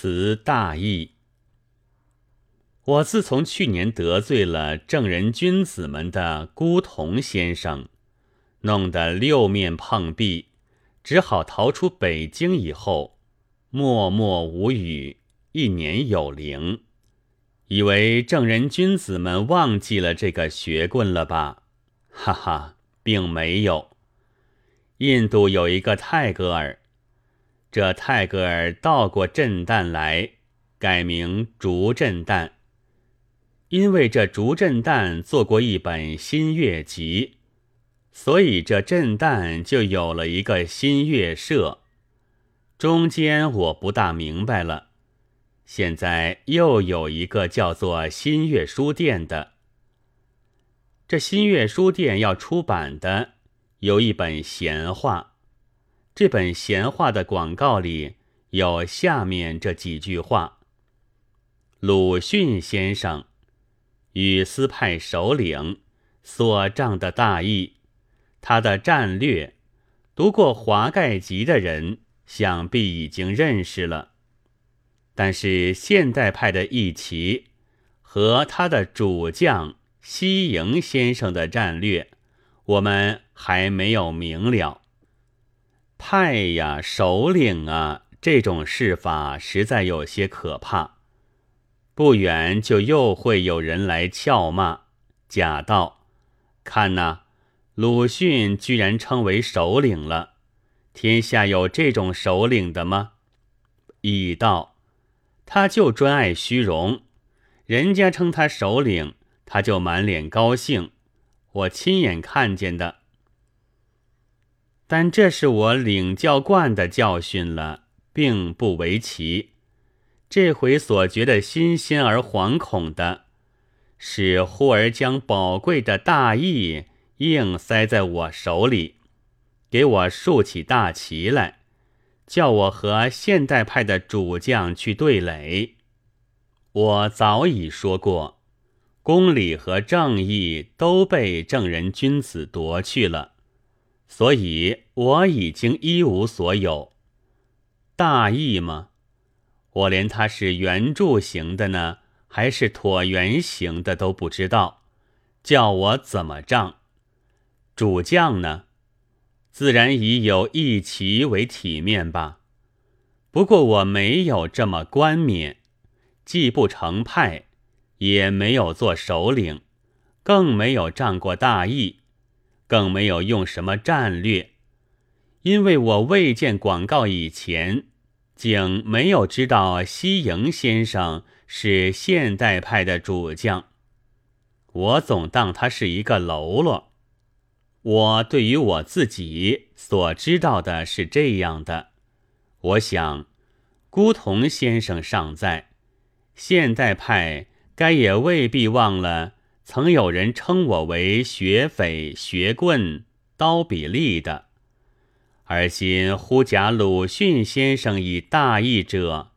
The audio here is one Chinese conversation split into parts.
词大意。我自从去年得罪了正人君子们的孤童先生，弄得六面碰壁，只好逃出北京以后，默默无语，一年有灵。以为正人君子们忘记了这个学棍了吧？哈哈，并没有。印度有一个泰戈尔，这泰戈尔到过震旦来，改名竹震旦。因为这竹震旦做过一本新月集，所以这震旦就有了一个新月社。中间我不大明白了。现在又有一个叫做新月书店的。这新月书店要出版的有一本闲话，这本闲话的广告里有下面这几句话：鲁迅先生，与斯派首领所仗的大义，他的战略，读过《华盖集》的人想必已经认识了。但是现代派的义旗和他的主将西营先生的战略，我们还没有明了。派呀，首领啊，这种事法实在有些可怕。不远就又会有人来俏骂，假道：“看呐，鲁迅居然称为首领了，天下有这种首领的吗？”乙道。他就专爱虚荣，人家称他首领，他就满脸高兴。我亲眼看见的，但这是我领教惯的教训了，并不为奇。这回所觉得新鲜而惶恐的，是忽而将宝贵的大义硬塞在我手里，给我竖起大旗来。叫我和现代派的主将去对垒，我早已说过，公理和正义都被正人君子夺去了，所以我已经一无所有。大义吗？我连它是圆柱形的呢，还是椭圆形的都不知道，叫我怎么仗？主将呢？自然以有一旗为体面吧。不过我没有这么冠冕，既不成派，也没有做首领，更没有仗过大义，更没有用什么战略，因为我未见广告以前，竟没有知道西营先生是现代派的主将。我总当他是一个喽啰。我对于我自己所知道的是这样的，我想，孤童先生尚在，现代派该也未必忘了曾有人称我为学匪、学棍、刀比利的，而今呼假鲁迅先生以大义者，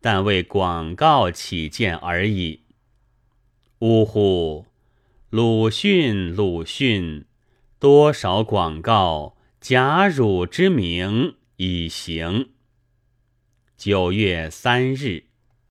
但为广告起见而已。呜呼，鲁迅，鲁迅！多少广告假汝之名以行。九月三日。